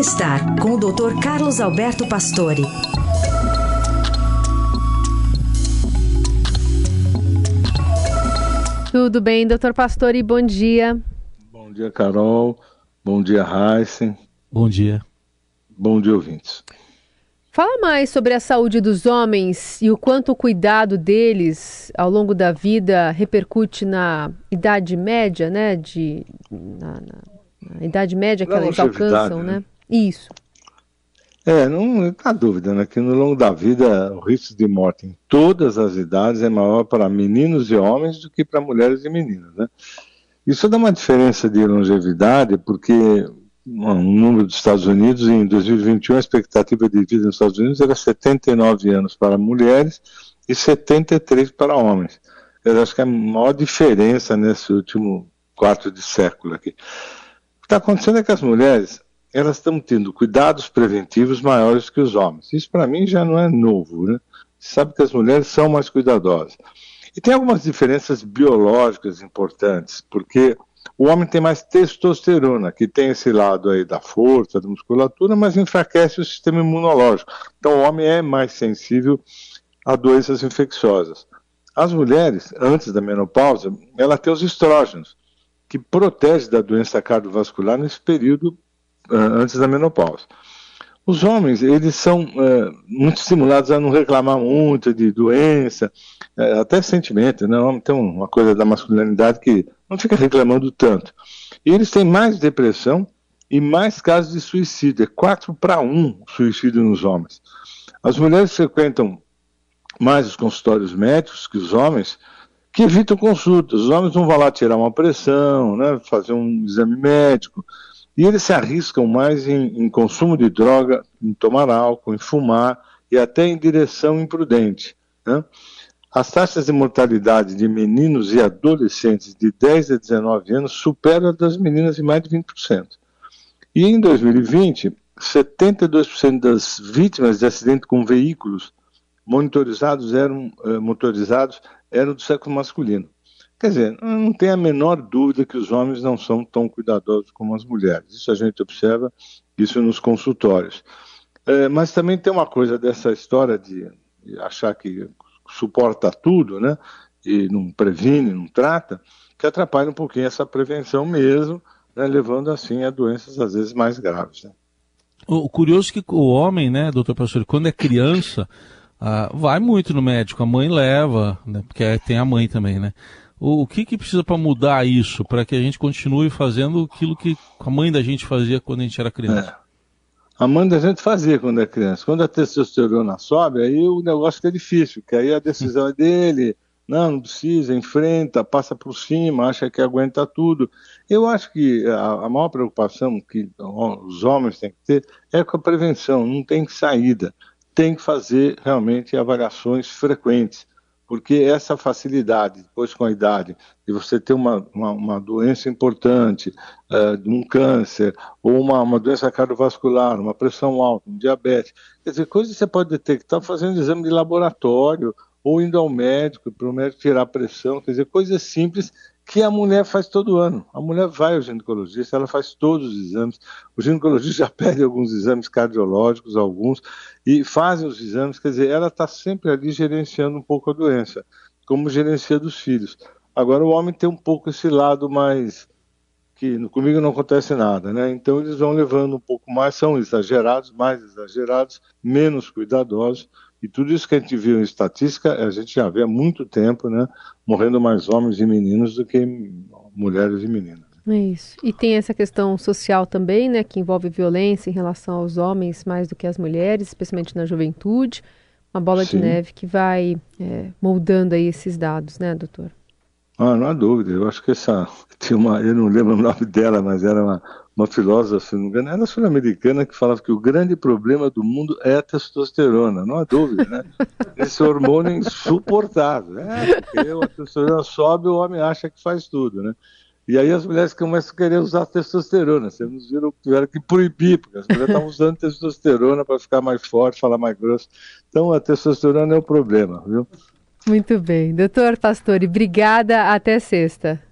Bem-estar com o Dr. Carlos Alberto Pastore. Tudo bem, doutor Pastore, bom dia. Bom dia, Carol. Bom dia, Heisen. Bom dia. Bom dia, ouvintes. Fala mais sobre a saúde dos homens e o quanto o cuidado deles ao longo da vida repercute na idade média, né? De, na, na, na idade média que eles alcançam, né? né? Isso. É, não há dúvida, né? Que no longo da vida o risco de morte em todas as idades é maior para meninos e homens do que para mulheres e meninas, né? Isso dá uma diferença de longevidade, porque um número dos Estados Unidos, em 2021, a expectativa de vida nos Estados Unidos era 79 anos para mulheres e 73 para homens. Eu acho que é a maior diferença nesse último quarto de século aqui. O que está acontecendo é que as mulheres elas estão tendo cuidados preventivos maiores que os homens. Isso para mim já não é novo, né? Você sabe que as mulheres são mais cuidadosas. E tem algumas diferenças biológicas importantes, porque o homem tem mais testosterona, que tem esse lado aí da força, da musculatura, mas enfraquece o sistema imunológico. Então o homem é mais sensível a doenças infecciosas. As mulheres, antes da menopausa, ela tem os estrógenos, que protege da doença cardiovascular nesse período antes da menopausa. Os homens, eles são uh, muito estimulados a não reclamar muito de doença, uh, até sentimento, né? O homem tem uma coisa da masculinidade que não fica reclamando tanto. E eles têm mais depressão e mais casos de suicídio, é 4 para 1 suicídio nos homens. As mulheres frequentam mais os consultórios médicos que os homens, que evitam consultas. Os homens não vão lá tirar uma pressão, né, fazer um exame médico, e eles se arriscam mais em, em consumo de droga, em tomar álcool, em fumar e até em direção imprudente. Né? As taxas de mortalidade de meninos e adolescentes de 10 a 19 anos superam a das meninas em mais de 20%. E em 2020, 72% das vítimas de acidente com veículos monitorizados eram, eh, motorizados eram do sexo masculino. Quer dizer, não tem a menor dúvida que os homens não são tão cuidadosos como as mulheres. Isso a gente observa, isso nos consultórios. É, mas também tem uma coisa dessa história de, achar que suporta tudo, né? E não previne, não trata, que atrapalha um pouquinho essa prevenção mesmo, né, levando assim a doenças às vezes mais graves. Né? O curioso é que o homem, né, doutor professor, quando é criança, ah, vai muito no médico, a mãe leva, né, porque tem a mãe também, né? O, que, que precisa para mudar isso, para que a gente continue fazendo aquilo que a mãe da gente fazia quando a gente era criança? É. A mãe da gente fazia quando é criança. Quando a testosterona sobe, aí o negócio fica difícil, que aí a decisão é dele, não, não precisa, enfrenta, passa por cima, acha que aguenta tudo. Eu acho que a, a maior preocupação que os homens têm que ter é com a prevenção, não tem saída. Tem que fazer realmente avaliações frequentes porque essa facilidade, depois com a idade, de você ter uma, uma, uma doença importante, uh, um câncer, ou uma, uma doença cardiovascular, uma pressão alta, um diabetes, quer dizer, coisas que você pode detectar fazendo exame de laboratório, ou indo ao médico, para o médico tirar a pressão, quer dizer, coisas simples que a mulher faz todo ano. A mulher vai ao ginecologista, ela faz todos os exames. O ginecologista já pede alguns exames cardiológicos, alguns, e fazem os exames. Quer dizer, ela está sempre ali gerenciando um pouco a doença, como gerencia dos filhos. Agora, o homem tem um pouco esse lado mais que comigo não acontece nada, né? Então eles vão levando um pouco mais, são exagerados, mais exagerados, menos cuidadosos, e tudo isso que a gente viu em estatística, a gente já vê há muito tempo, né? Morrendo mais homens e meninos do que mulheres e meninas. É isso. E tem essa questão social também, né? Que envolve violência em relação aos homens mais do que às mulheres, especialmente na juventude. Uma bola Sim. de neve que vai é, moldando aí esses dados, né, doutor? Ah, não há dúvida. Eu acho que essa. Tinha uma, eu não lembro o nome dela, mas era uma, uma filósofa, não me engano, era sul-americana, que falava que o grande problema do mundo é a testosterona. Não há dúvida, né? Esse hormônio é insuportável. É, porque a testosterona sobe o homem acha que faz tudo, né? E aí as mulheres começam a querer usar testosterona. Vocês nos viram, tiveram que proibir, porque as mulheres estavam usando testosterona para ficar mais forte, falar mais grosso. Então a testosterona é o problema, viu? Muito bem. Doutor Pastore, obrigada. Até sexta.